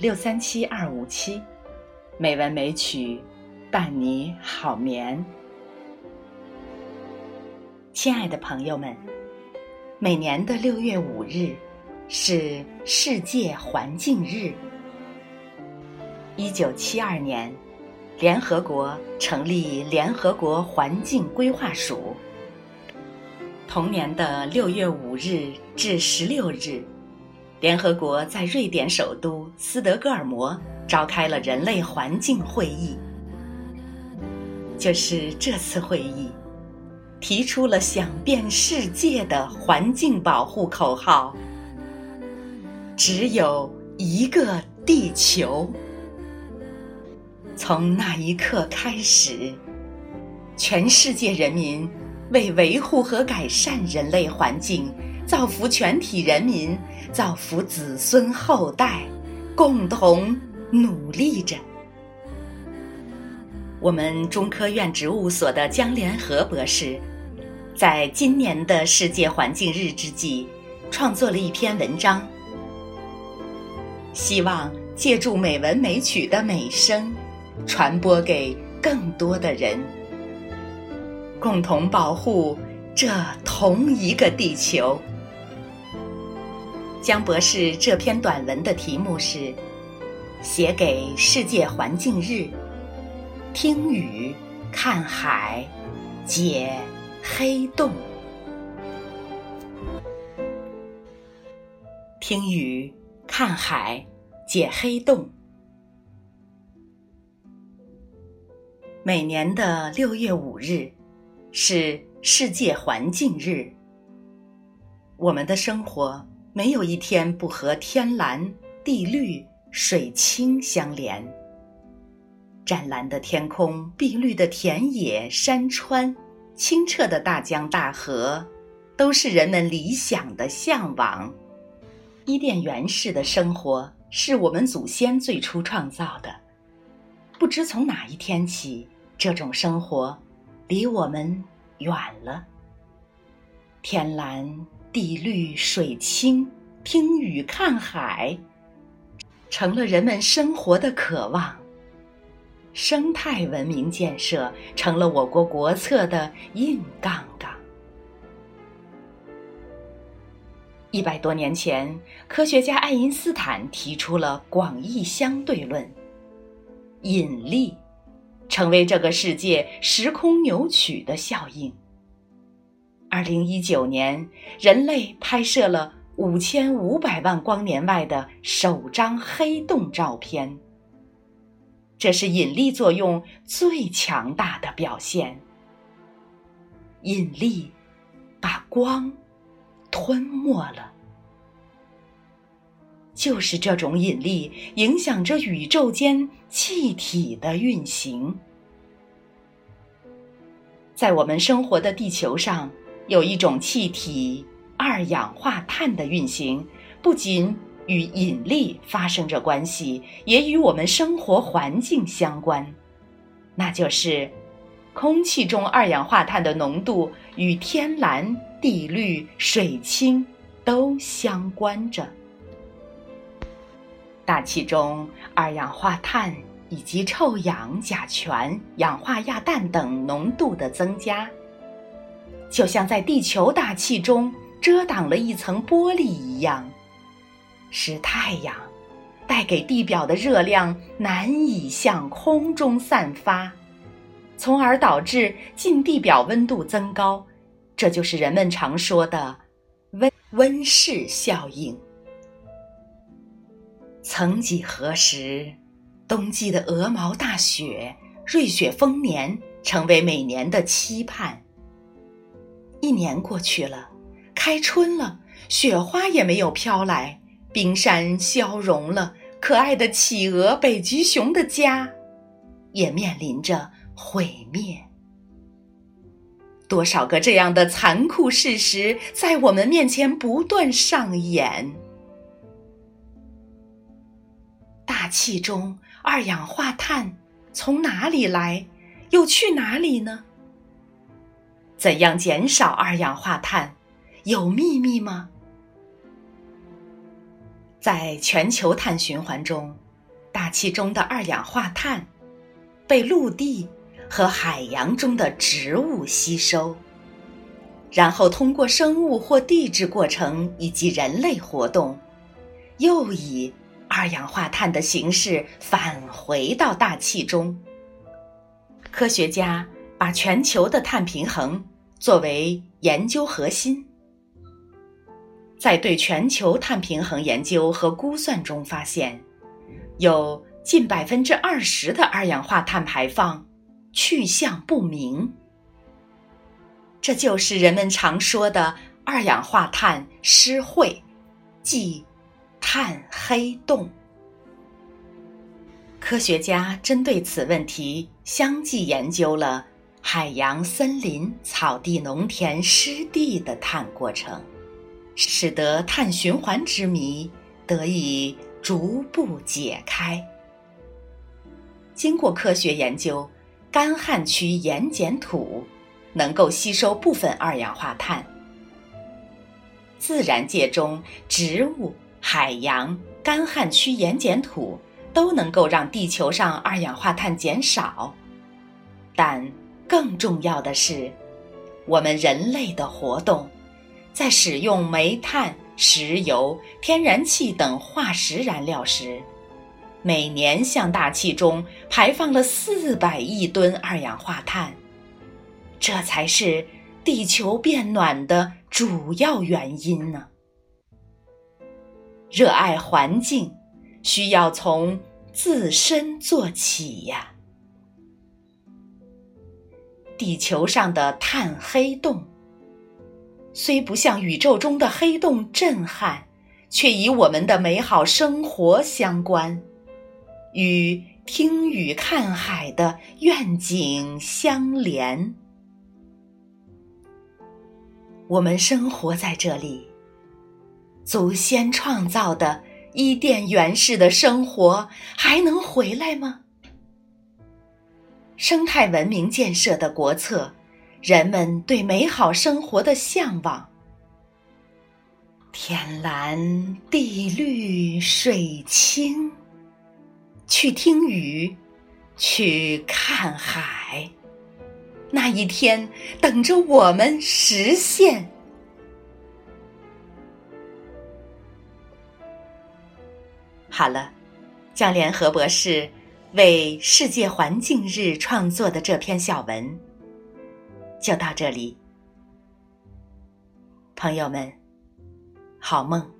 六三七二五七，美文美曲伴你好眠。亲爱的朋友们，每年的六月五日是世界环境日。一九七二年，联合国成立联合国环境规划署。同年的六月五日至十六日，联合国在瑞典首都斯德哥尔摩召开了人类环境会议。就是这次会议，提出了响遍世界的环境保护口号：“只有一个地球。”从那一刻开始，全世界人民为维护和改善人类环境，造福全体人民，造福子孙后代，共同努力着。我们中科院植物所的江连和博士，在今年的世界环境日之际，创作了一篇文章，希望借助美文美曲的美声。传播给更多的人，共同保护这同一个地球。江博士这篇短文的题目是《写给世界环境日》，听雨看海，解黑洞。听雨看海，解黑洞。每年的六月五日是世界环境日。我们的生活没有一天不和天蓝、地绿、水清相连。湛蓝的天空、碧绿的田野、山川、清澈的大江大河，都是人们理想的向往。伊甸园式的生活是我们祖先最初创造的。不知从哪一天起，这种生活离我们远了。天蓝地绿水清，听雨看海，成了人们生活的渴望。生态文明建设成了我国国策的硬杠杠。一百多年前，科学家爱因斯坦提出了广义相对论。引力，成为这个世界时空扭曲的效应。二零一九年，人类拍摄了五千五百万光年外的首张黑洞照片。这是引力作用最强大的表现。引力把光吞没了。就是这种引力影响着宇宙间气体的运行。在我们生活的地球上，有一种气体——二氧化碳的运行，不仅与引力发生着关系，也与我们生活环境相关。那就是，空气中二氧化碳的浓度与天蓝、地绿、水清都相关着。大气中二氧化碳以及臭氧、甲醛、氧化亚氮等浓度的增加，就像在地球大气中遮挡了一层玻璃一样，使太阳带给地表的热量难以向空中散发，从而导致近地表温度增高。这就是人们常说的温温室效应。曾几何时，冬季的鹅毛大雪、瑞雪丰年成为每年的期盼。一年过去了，开春了，雪花也没有飘来，冰山消融了，可爱的企鹅、北极熊的家也面临着毁灭。多少个这样的残酷事实在我们面前不断上演。大气中二氧化碳从哪里来，又去哪里呢？怎样减少二氧化碳？有秘密吗？在全球碳循环中，大气中的二氧化碳被陆地和海洋中的植物吸收，然后通过生物或地质过程以及人类活动，又以二氧化碳的形式返回到大气中。科学家把全球的碳平衡作为研究核心，在对全球碳平衡研究和估算中发现，有近百分之二十的二氧化碳排放去向不明。这就是人们常说的二氧化碳失汇，即碳黑洞。科学家针对此问题相继研究了海洋、森林、草地、农田、湿地的碳过程，使得碳循环之谜得以逐步解开。经过科学研究，干旱区盐碱土能够吸收部分二氧化碳。自然界中，植物、海洋、干旱区盐碱土。都能够让地球上二氧化碳减少，但更重要的是，我们人类的活动，在使用煤炭、石油、天然气等化石燃料时，每年向大气中排放了四百亿吨二氧化碳，这才是地球变暖的主要原因呢。热爱环境。需要从自身做起呀！地球上的碳黑洞，虽不像宇宙中的黑洞震撼，却与我们的美好生活相关，与听雨看海的愿景相连。我们生活在这里，祖先创造的。伊甸园式的生活还能回来吗？生态文明建设的国策，人们对美好生活的向往。天蓝地绿水清，去听雨，去看海，那一天等着我们实现。好了，江联合博士为世界环境日创作的这篇小文就到这里，朋友们，好梦。